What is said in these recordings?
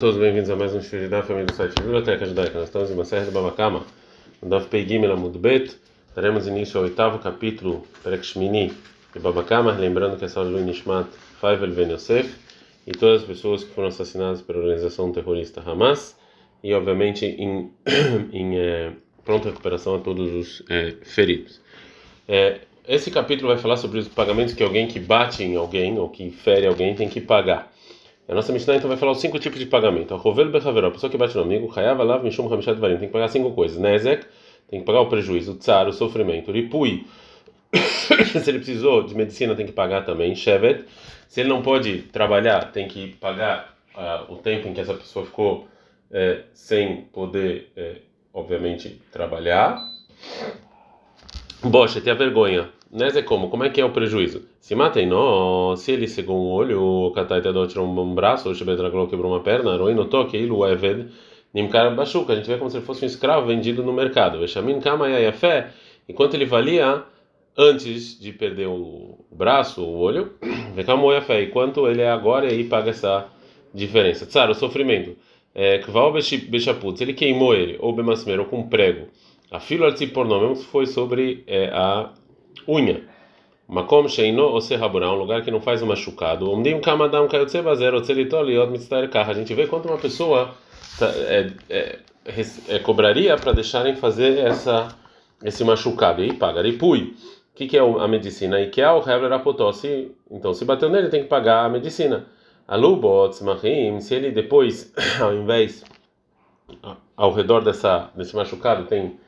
Todos bem-vindos a mais um Shuri da família do site Biblioteca Judaica. Nós estamos em uma série de Babakama, no Daf Peigim Lamudbet. Daremos início ao oitavo capítulo, Perek Shmini, de Babakama, lembrando que essa Lui Nishmat Faivel Ben Yosef e todas as pessoas que foram assassinadas pela organização terrorista Hamas e, obviamente, em, em é, pronta recuperação a todos os é, feridos. É, esse capítulo vai falar sobre os pagamentos que alguém que bate em alguém ou que fere alguém tem que pagar. A nossa Mishnah então vai falar os cinco tipos de pagamento. A Rovel Bechaveró, a pessoa que bate no amigo, Hayav Alav Mishum Hamishat Varim, tem que pagar cinco coisas. Nezek, tem que pagar o prejuízo. Tsar, o sofrimento. Ripui, se ele precisou de medicina, tem que pagar também. Shevet, se ele não pode trabalhar, tem que pagar uh, o tempo em que essa pessoa ficou uh, sem poder, uh, obviamente, trabalhar. Bocha, tem a vergonha. Neze como? Como é que é o prejuízo? Se matem não, se ele cegou um olho, o Katai Tedó tirou um braço, o Shebetragló quebrou uma perna, Roin notou que ele, o Eved, Nimkar Bachuca, a gente vê como se ele fosse um escravo vendido no mercado. Veshamin Kama fé, enquanto ele valia antes de perder o braço, o olho, Vekamo fé, e quanto ele é agora, e aí paga essa diferença. Tsar, o sofrimento. Kval Bechaput, ele queimou ele, ou Bemasmer, ou com prego. A fila de pornô, mesmo foi sobre é, a unha. Sheino um lugar que não faz um machucado. Umdim kamadam kayotse bazer A gente vê quanto uma pessoa tá, é, é, é, cobraria para deixarem fazer essa esse machucado. E paga. Ripui. O que, que é a medicina? E que é o Hebler apotossi. Então, se bateu nele, tem que pagar a medicina. Alubot, smachim, se ele depois, ao invés, ao redor dessa, desse machucado, tem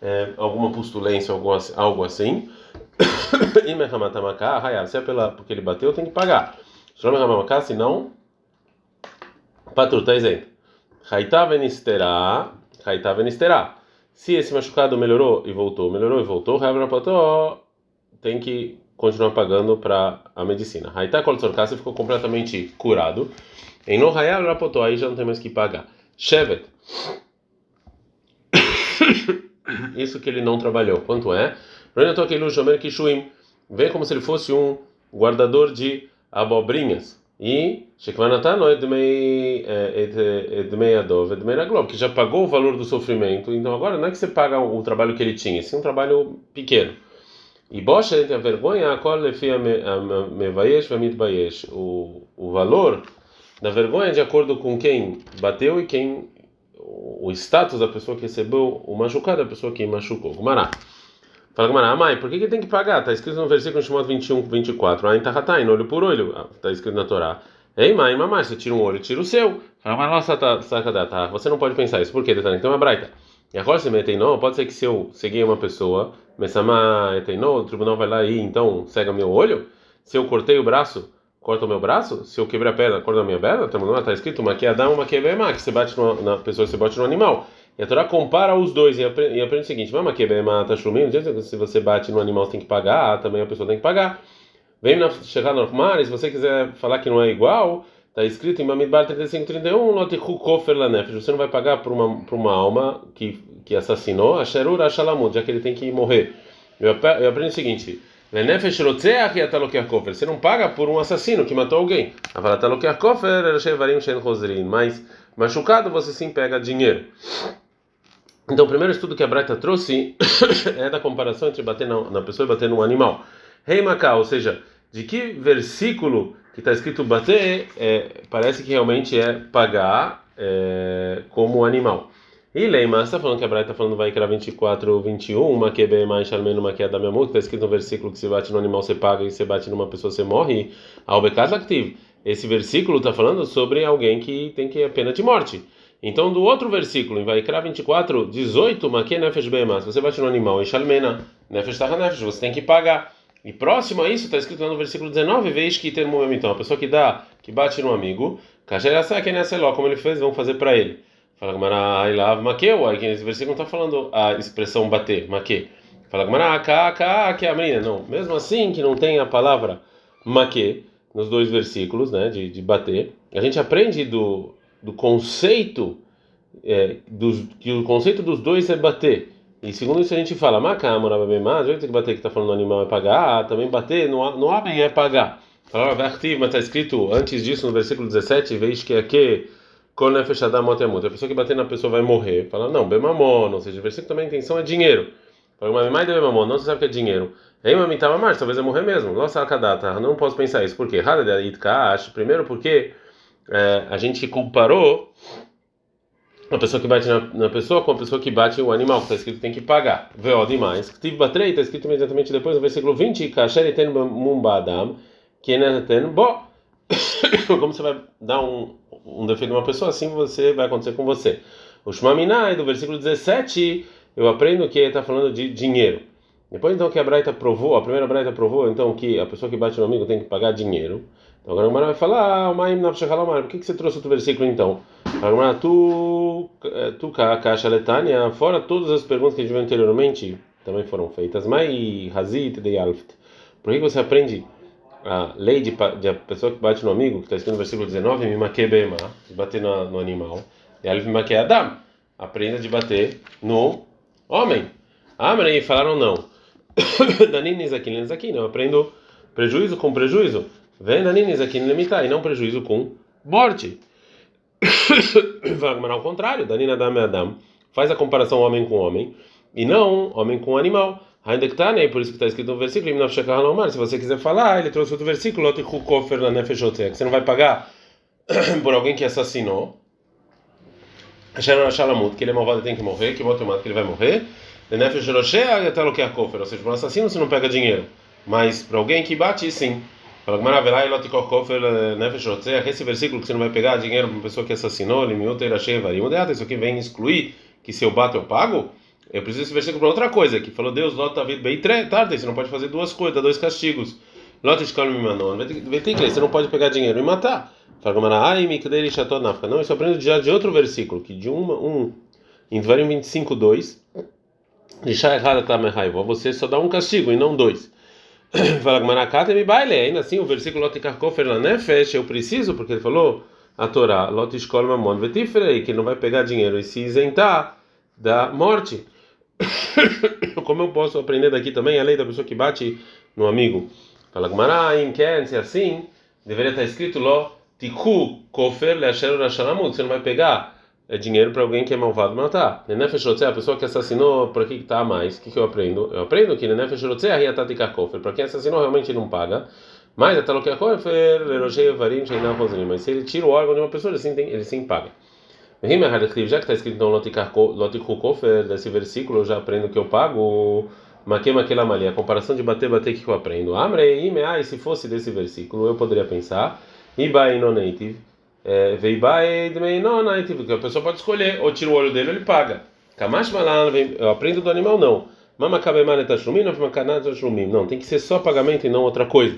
é, alguma pustulência, algo, algo assim. Se é pela, porque ele bateu, tem que pagar. Se não, patru, está isento. Haitá venisterá, haitá venisterá. Se esse machucado melhorou e voltou, melhorou e voltou, tem que continuar pagando para a medicina. Haitá koltzorkase ficou completamente curado. Em no hayab rapotó, aí já não tem mais que pagar. Shevet. Isso que ele não trabalhou. Quanto é? Vem como se ele fosse um guardador de abobrinhas. E que já pagou o valor do sofrimento. Então agora não é que você paga o trabalho que ele tinha, é um trabalho pequeno. E Bocha a vergonha, o o valor da vergonha de acordo com quem bateu e quem o status da pessoa que recebeu o machucado, a pessoa que machucou. Gumará. Fala Gumará, mãe, por que, que tem que pagar? Está escrito no versículo chamado 21, 24. Ain tahatain, olho por olho. Está escrito na Torá. Ei, mãe, mamãe, você tira um olho, tira o seu. Fala, mas nossa, tá, tá, tá, você não pode pensar isso. Por quê? Então é braita. E agora se metem não, pode ser que se eu seguir uma pessoa, Messama não, o tribunal vai lá e então cega meu olho. Se eu cortei o braço, corta o meu braço? Se eu quebrar a perna, corta a minha perna? Está escrito uma que Adão, uma que Ebema, que você bate numa, na pessoa, você bate no animal. E a Torá compara os dois e aprende, e aprende o seguinte: Mama que Ebema está chumindo, se você bate no animal, você tem que pagar, também a pessoa tem que pagar. Vem na, chegar no mar, se você quiser falar que não é igual, está escrito em Mamidbar 3531, Notihu Kofer Lanefesh, você não vai pagar por uma, por uma alma que, que assassinou, a Sherura Shalamut, já que ele tem que morrer. Eu, eu aprendo o seguinte. Você não paga por um assassino que matou alguém. Mas machucado você sim pega dinheiro. Então, o primeiro estudo que a Braita trouxe é da comparação entre bater na, na pessoa e bater num animal. Rei ou seja, de que versículo que está escrito bater, é, parece que realmente é pagar é, como animal. E Leima, está falando que a Braita está falando vai criar 24, 21, uma que é mais charmeno, uma que é da minha multa, está escrito no versículo que se bate no animal você paga e se bate numa pessoa você morre. Ao becat activo. Esse versículo está falando sobre alguém que tem que a pena de morte. Então, do outro versículo, em Vaikra 24, 18, Maquia Nefesh se você bate no animal, e Shalmena, Nefesh Taha Nefesh, você tem que pagar. E próximo a isso, está escrito lá no versículo 19, veja que termo então, a pessoa que dá, que bate no amigo, como ele fez, vão fazer para ele. Fala Gamara, I love Makeu. Aí nesse versículo não está falando a expressão bater, Make. Fala Gamara, Ka, que é a menina. Não, mesmo assim que não tem a palavra Make nos dois versículos, né, de, de bater, a gente aprende do, do conceito, é, dos, que o conceito dos dois é bater. E segundo isso a gente fala, Makamura, mas o que bater que está falando animal é pagar, ah, também bater no, no homem é pagar. Fala, mas está escrito antes disso no versículo 17, veja que é que Kol nefesh adam motemut. A pessoa que bater na pessoa vai morrer. Fala, não, bemamon. Ou seja, o versículo também a intenção é dinheiro. Fala, mas mais bemamon, não se sabe que é dinheiro. Ei, mamitama mais, talvez é morrer mesmo. Nossa, akadata. Não posso pensar isso. Por quê? Primeiro porque é, a gente comparou uma pessoa que bate na, na, pessoa com a pessoa que bate o animal, que está escrito que tem que pagar. Veo demais. Tive batrei, está escrito imediatamente depois no versículo 20, Kasher ten mumbadam, que ten bo. Como você vai dar um, um defeito a uma pessoa, assim você vai acontecer com você. O Shmaminai, do versículo 17, eu aprendo que está falando de dinheiro. Depois então que a Braita provou, a primeira Braita provou então que a pessoa que bate no amigo tem que pagar dinheiro. Então agora o Mara vai falar, ah, Maim Nafshachalamar, por que, que você trouxe outro versículo então? Agora tu, eh, tu caixa letânia, fora todas as perguntas que a gente viu anteriormente, também foram feitas. Mai Hazit de Alft. Por que você aprende a lei de, de a pessoa que bate no amigo, que está escrito no versículo 19, Mimakebema, bater no, no animal, e Mimake Adam, aprenda de bater no homem. Ah, mas aí falaram não. Danines aqui, Danines aqui, não. Aprendo prejuízo com prejuízo. Vem Danines aqui, limitar, e não prejuízo com morte. Vai ao contrário, Danina Adam Adam. Faz a comparação homem com homem e não homem com animal. Haindektane, por isso que está escrito no versículo, se você quiser falar, ele trouxe outro versículo, que você não vai pagar por alguém que assassinou. que ele é malvado e tem que morrer, que tomar que ele vai morrer. Ou seja, para um assassino você não pega dinheiro, mas para alguém que bate, sim. Esse versículo que você não vai pegar dinheiro para uma pessoa que assassinou, isso aqui vem excluir que se eu bato eu pago? Eu preciso desse versículo para outra coisa, que falou Deus, Lot David Beitre, tarde, você não pode fazer duas coisas, dois castigos. Lot Escola me mandou, você não pode pegar dinheiro e matar. Não, isso aprendo já de outro versículo, que de uma, um, em Dvarim 25, 2, você só dá um castigo e não dois. Fala Gmanakata me baile. Ainda assim, o versículo Lotikarkofer Lanefesh, eu preciso, porque ele falou a Torá, Lotishkol Mamon Vetifrei, que não vai pegar dinheiro e se isentar da morte. Como eu posso aprender daqui também a lei da pessoa que bate no amigo? Fala Gmará, em Ken, se assim, deveria estar escrito Lo Tiku Kofer Leasher Rashalamut, você não vai pegar é dinheiro para alguém que é malvado matar. Nenefesh a pessoa que assassinou, por que está a mais? O que, que eu aprendo? Eu aprendo que Nenefesh Rotzeh Riatatikakoffer, para quem assassinou realmente não paga. Mas até mas se ele tira o órgão de uma pessoa, ele sim, tem, ele sim paga. Já que está escrito então Lotikukofer, desse versículo, eu já aprendo que eu pago. Makema Kelamali, a comparação de bater, bater que eu aprendo. Amrei, e se fosse desse versículo, eu poderia pensar. Ibai no native Veibai que a pessoa pode escolher, ou tira o olho dele ele paga. Kamash malan, eu aprendo do animal não. Mama kabemane tashlumim, não tashlumim. Não, tem que ser só pagamento e não outra coisa.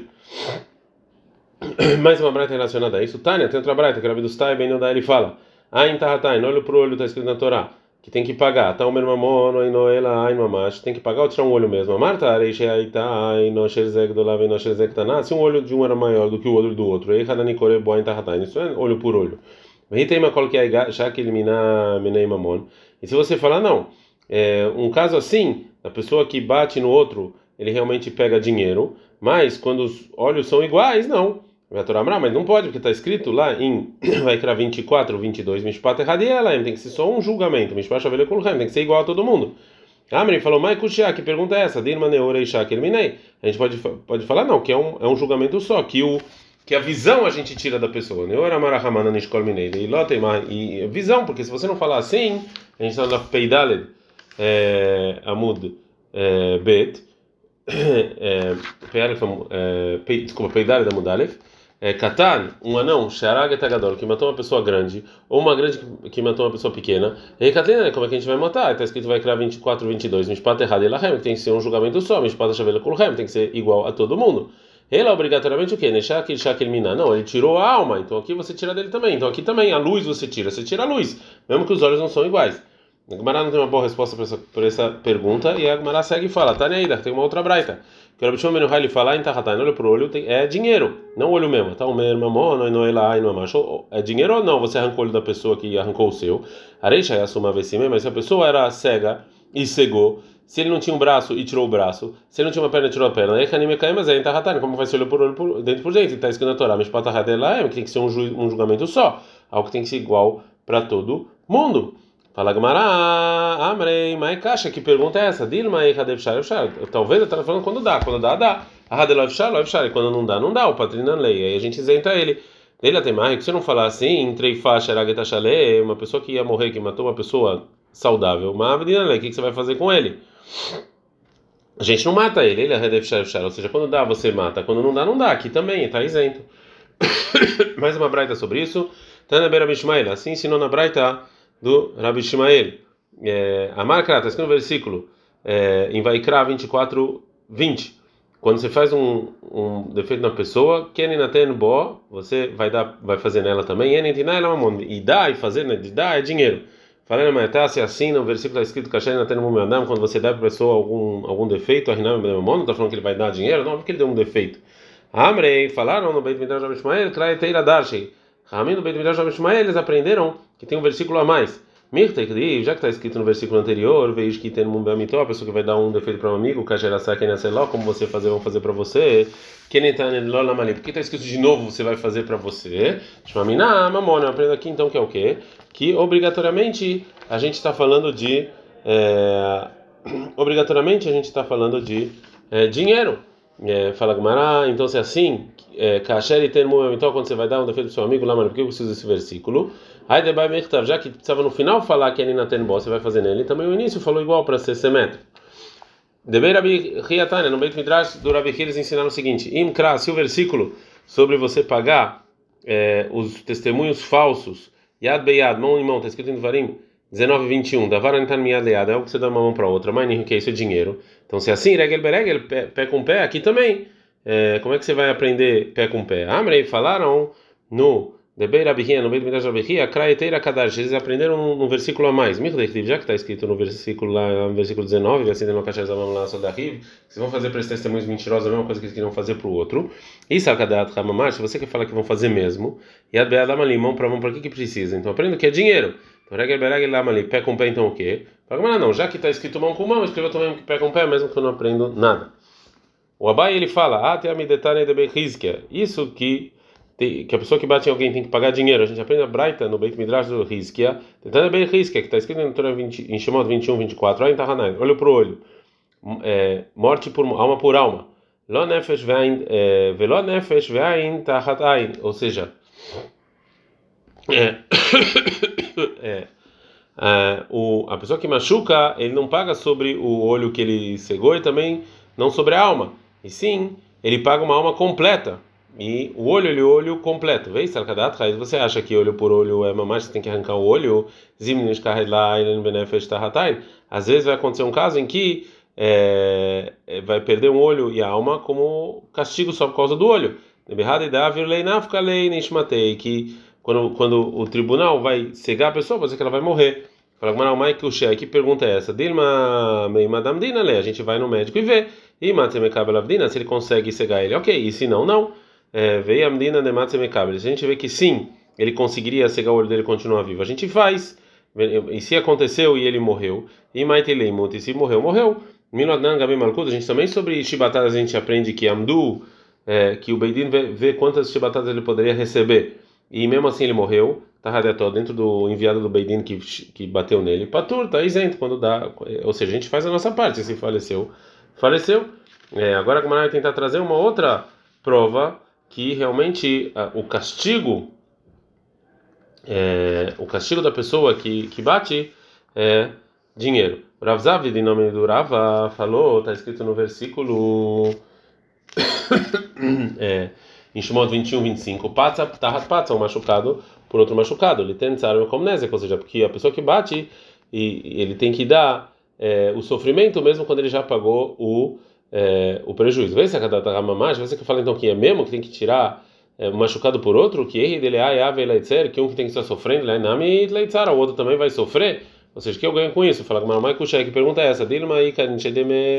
Mais uma brata relacionada a isso. Tânia, tem outra brata, que era do Stai, bem ele fala. Ain tahatain, olho pro olho, está escrito na Torá que tem que pagar. Tá o meu mamono e noela ai mamash, tem que pagar ou tirar um olho mesmo. Marta areixe aita ai no sherzek do lave no sherzek taná. Se um olho de um era maior do que o olho do outro, aí cada nicore boa em tahatain. Isso é olho por olho. Vem tem uma col que já que elimina menei mamon. E se você falar não, é, um caso assim, a pessoa que bate no outro, ele realmente pega dinheiro, mas quando os olhos são iguais, não. Mas não pode, porque está escrito lá em Vaikra 24, 22, Mishpat Erradielaim, tem que ser só um julgamento, Mishpat Shavele Kulchem, tem que ser igual a todo mundo. Amri falou, Mai Kushia, que pergunta é essa? Dirma Neura Ishak Elminei. A gente pode, pode falar, não, que é um, é um julgamento só, que, o, que a visão a gente tira da pessoa. Minei. E visão, porque se você não falar assim, a gente está na Peidaled é, Amud é, Bet, é, desculpa, Peidaled Amud Aleph é, Katan, um anão, Sharag Tagador, que matou uma pessoa grande, ou uma grande que matou uma pessoa pequena, e Katlina, como é que a gente vai matar? Está escrito vai criar 24, 22, Mishpat errado e Lahem, tem que ser um julgamento só, Mishpat Shavela Kulhem, tem que ser igual a todo mundo. Ele obrigatoriamente o quê? Neshak Shakil Miná. Não, ele tirou a alma, então aqui você tira dele também. Então aqui também, a luz você tira, você tira a luz, mesmo que os olhos não são iguais. A Gemara não tem uma boa resposta para essa, essa pergunta, e a Gemara segue e fala: Tá ainda, tem uma outra braita. Que o Rabbi Menuhai ele fala em Tahatain, olho pro olho, é dinheiro, não olho mesmo. Tá o mesmo, não não é lá, não é macho. É dinheiro ou não? Você arrancou o olho da pessoa que arrancou o seu. Areixa é assuma vecime, mas se a pessoa era cega e cegou, se ele não tinha um braço e tirou o braço, se ele não tinha uma perna e tirou a perna, mas é em Tahatain, como vai ser olho por olho por, dentro por dentro? Está escrito na Torá, mas para Tahatain lá, que tem que ser um, ju, um julgamento só, algo que tem que ser igual para todo mundo. Fala Gamara, Amrei, Mai Caixa, que pergunta é essa? Dilma e Hadevshar, Talvez eu esteja falando quando dá, quando dá, dá. Hadelofshar, Lofshar, quando não dá, não dá, o patrina lei. Aí a gente isenta ele. Ele até mais, você não falar assim, entrei faixa, Aragetachale, uma pessoa que ia morrer, que matou uma pessoa saudável, mas o que você vai fazer com ele? A gente não mata ele, ele é Hadevshar, ou seja, quando dá, você mata, quando não dá, não dá. Aqui também, está isento. Mais uma braita sobre isso. Tana Ishmael, assim ensinou na braita do Rabi Ishmael. É, a marca está escrito no versículo é, em Vaikra 24, 20. Quando você faz um, um defeito na pessoa, você vai dar, vai fazer nela também. E dar e fazer, né? De é dinheiro. Falando mas tá se assim no versículo está escrito quando você dá para a pessoa algum algum defeito, não está falando que ele vai dar dinheiro, não, porque ele deu um defeito. Amrei, falaram no Beit Midrash Ishmael, Kraeteira Darshei. Ramin no Beit Midrash Ishmael, eles aprenderam que tem um versículo a mais. Mirtekri, já que está escrito no versículo anterior, vejo que tem Mumbeamitó, a pessoa que vai dar um defeito para um amigo, como você fazer, vão fazer para você. Por que está escrito de novo, você vai fazer para você? Mamona, eu aprendo aqui então que é o quê? Que obrigatoriamente a gente está falando de. É, obrigatoriamente a gente está falando de é, dinheiro. É, fala Gumara, então se é assim, Kasher e Termo, então quando você vai dar um defeito para seu amigo, lá, mano, por que eu preciso desse versículo? Aí já que precisava no final falar que ele na tenbo, você vai fazer nele, também o início falou igual para ser simétrico. Debei Rabi Riatane, no Beit Midrash do Rabi eles ensinaram o seguinte: Imkra, se o versículo sobre você pagar é, os testemunhos falsos, Yad Beyad, mão em mão, está escrito em Varim 19 e 21, Davar Anitan Miyad Leyad, é o que você dá uma mão para outra, mas que é isso é dinheiro. Então, se é assim, Regel Beregel, pé, pé com pé, aqui também. É, como é que você vai aprender pé com pé? Amrei falaram no Debei no do Midrash Rabihia, Kraeteira Kadash, eles aprenderam um, um versículo a mais. já que está escrito no versículo lá, no versículo 19, assim, no Kachar Zamam lá, Sodahiv, vocês vão fazer para esse testemunhos mentirosos a mesma coisa que eles queriam fazer para o outro. E Sarkadat Hamamash, você quer falar que vão fazer mesmo, e Adbeadam ali, mão para mão, para que que precisa? Então aprenda que é dinheiro. Regel Bereg Lamali, pé com pé, então o quê? Fala, não, já que está escrito mão com mão, escreva também pé com pé, mesmo que eu não aprendo nada. O Abai ele fala, a Isso que que a pessoa que bate em alguém tem que pagar dinheiro. A gente aprende a Braita no Beit Midrash do Rizkia, tentando bem Rizkia, que está escrito em Torah 20, em Shemot 21, 24, olha em Tahanai, olho por olho, é, morte por alma por alma. Lo nefesh ve'ain, é, velo nefesh ve'ain tahat ou seja, é, é, é, o, a pessoa que machuca, ele não paga sobre o olho que ele cegou e também não sobre a alma, e sim, ele paga uma alma completa e o olho ele olho completo. Vê Salkadat Raiz, você acha que olho por olho é mamãe, você tem que arrancar o olho? Às vezes vai acontecer um caso em que é, é, vai perder um olho e a alma como castigo só por causa do olho. Que quando, quando o tribunal vai cegar a pessoa, pode dizer que ela vai morrer. Fala, que pergunta é essa? Dilma, Madame Dina, a gente vai no médico e vê. E se ele consegue cegar ele, ok. E se não, não. É, veio a menina de Matsemekabel. A gente vê que sim, ele conseguiria cegar o olho dele e continuar vivo. A gente faz. E se aconteceu e ele morreu, e Maitelemut, e se morreu, morreu. Milodnan Gabi Malkut, a gente também sobre chibatadas a gente aprende que Amdu, é, que o Beidin vê, vê, quantas chibatadas ele poderia receber. E mesmo assim ele morreu, tá dentro do enviado do Beidin que, que bateu nele. Patur, tá isento quando dá. Ou seja, a gente faz a nossa parte. Se faleceu, faleceu. É, agora como vai tentar trazer uma outra prova que realmente uh, o castigo é, o castigo da pessoa que, que bate é dinheiro. Rav Zavid, em nome do Rava, falou, está escrito no versículo é, em Shemot 21, 25, Patsa, Tahat Patsa, um machucado por outro machucado. Ele tem como ou seja, porque a pessoa que bate, e, ele tem que dar é, o sofrimento mesmo quando ele já pagou o é, o prejuízo. Vê se a cada mamagem, você que fala então que é mesmo que tem que tirar é, machucado por outro, que erre dele a que um que tem que estar sofrendo, nami leitzar, o outro também vai sofrer. Ou seja, que eu ganho com isso? Fala que mamãe kushai, que pergunta é essa? Dele mai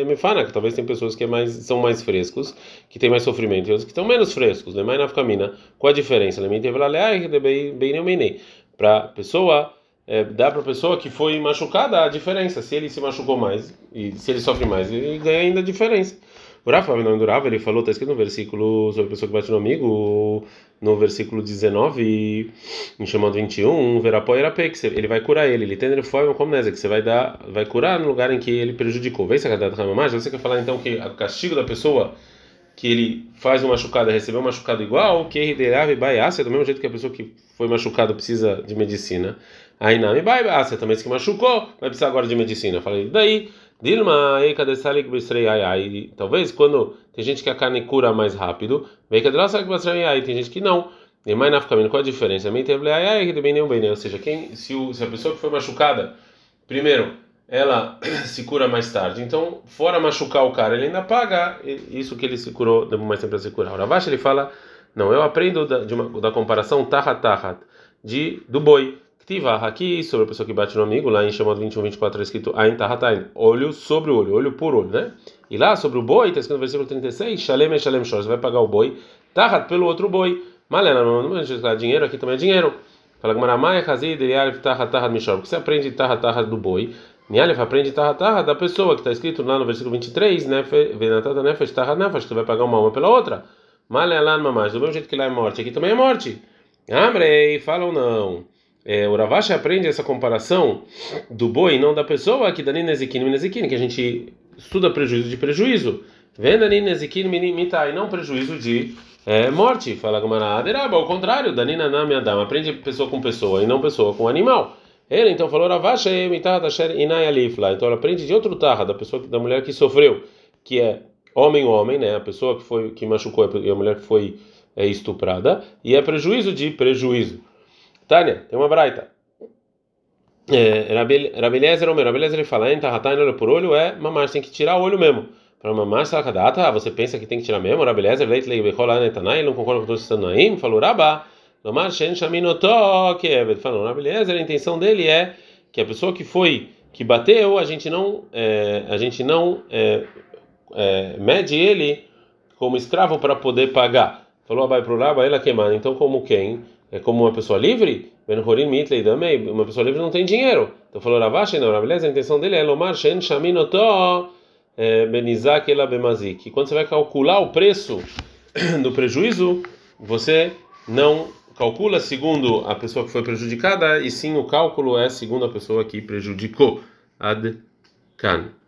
me fana, que talvez tem pessoas que é mais, são mais frescos, que tem mais sofrimento, e outros que estão menos frescos, né? Mais na. Qual a diferença? Para pessoa é, dá para a pessoa que foi machucada a diferença. Se ele se machucou mais e se ele sofre mais, ele ganha ainda a diferença. O Rafa não durava, ele falou, está escrito no versículo sobre a pessoa que bate no amigo, no versículo 19, em chamado 21, verapó erapé, que ele vai curar ele, ele tem ele foi como que você vai dar, vai curar no lugar em que ele prejudicou. Vê se a você quer falar então que o castigo da pessoa que ele faz uma machucada recebeu um machucado igual, que ele baiácia, do mesmo jeito que a pessoa que foi machucada precisa de medicina. Aí não, e baiácia também se machucou, vai precisar agora de medicina. Falei, daí Dilma, ei, cadê salik bisrei ai ai? Talvez quando tem gente que a carne cura mais rápido, vem cadê salik bisrei ai? Tem gente que não. E mais na qual a diferença? Mim teve ai ai que bem nenhum bem, ou seja, quem se, o, se a pessoa que foi machucada, primeiro, ela se cura mais tarde. Então, fora machucar o cara, ele ainda paga isso que ele se curou, demorou mais tempo para se curar. O Ravash ele fala, não, eu aprendo da, uma, da comparação de do boi. Tiva aqui sobre a pessoa que bate no amigo, lá em Shemot 21, 24 é escrito Ain Tahatain, olho sobre olho, olho por olho, né? E lá sobre o boi, está escrito no versículo 36, Shalem e Shalem Shor, você vai pagar o boi, Tahat pelo outro boi. Malena, não é dinheiro, aqui também é dinheiro. Fala que Maramai, Hazid, Yarif, Tahat, Tahat, Mishor, porque você aprende Tahat, Tahat do boi, Nialef aprende Tahat, Tahat da pessoa, que está escrito lá no versículo 23, né? Venatata Nefesh, Tahat, Nefesh, que vai pagar uma alma pela outra. Malelan, Mamash, do mesmo jeito que lá é morte, aqui também é morte. Amrei, falam não. É, o Ravashi aprende essa comparação do boi, não da pessoa, que Dani Nezikin Nezikin, que a gente estuda prejuízo de prejuízo. Venda Nezikin Mitai, não prejuízo de é, morte. Fala Gamara Aderaba, ao contrário, Danina Nami Adam, aprende pessoa com pessoa e não pessoa com animal. Ele então falou Ravashi Inai Alifla, então ela aprende de outro tarra, da pessoa da mulher que sofreu, que é homem homem, né, a pessoa que foi que machucou e a mulher que foi é, estuprada, e é prejuízo de prejuízo. Tânia, tem uma braita. É, Rabeliezer Omer, Rabeliezer ele fala, entra ratane olho por olho, é mamar, tem que tirar o olho mesmo. Para mamar, salakadata, você pensa que tem que tirar mesmo? Rabeliezer, leite, leite, bechola, ele não concorda com todos os tanaim, falou rabá, mamar, shen, shaminotó, que é, falou, Rabeliezer, a intenção dele é que a pessoa que foi, que bateu, a gente não, é, a gente não é, é, mede ele como escravo para poder pagar. Falou abai pro rabá, ela queimar, então como quem? É como uma pessoa livre, uma pessoa livre não tem dinheiro. Então falou Ravashi, não, beleza? A intenção dele é Lomar Shen Shaminotó é, Benizak Ela Bemazik. Quando você vai calcular o preço do prejuízo, você não calcula segundo a pessoa que foi prejudicada, e sim o cálculo é segundo a pessoa que prejudicou. Ad Kan.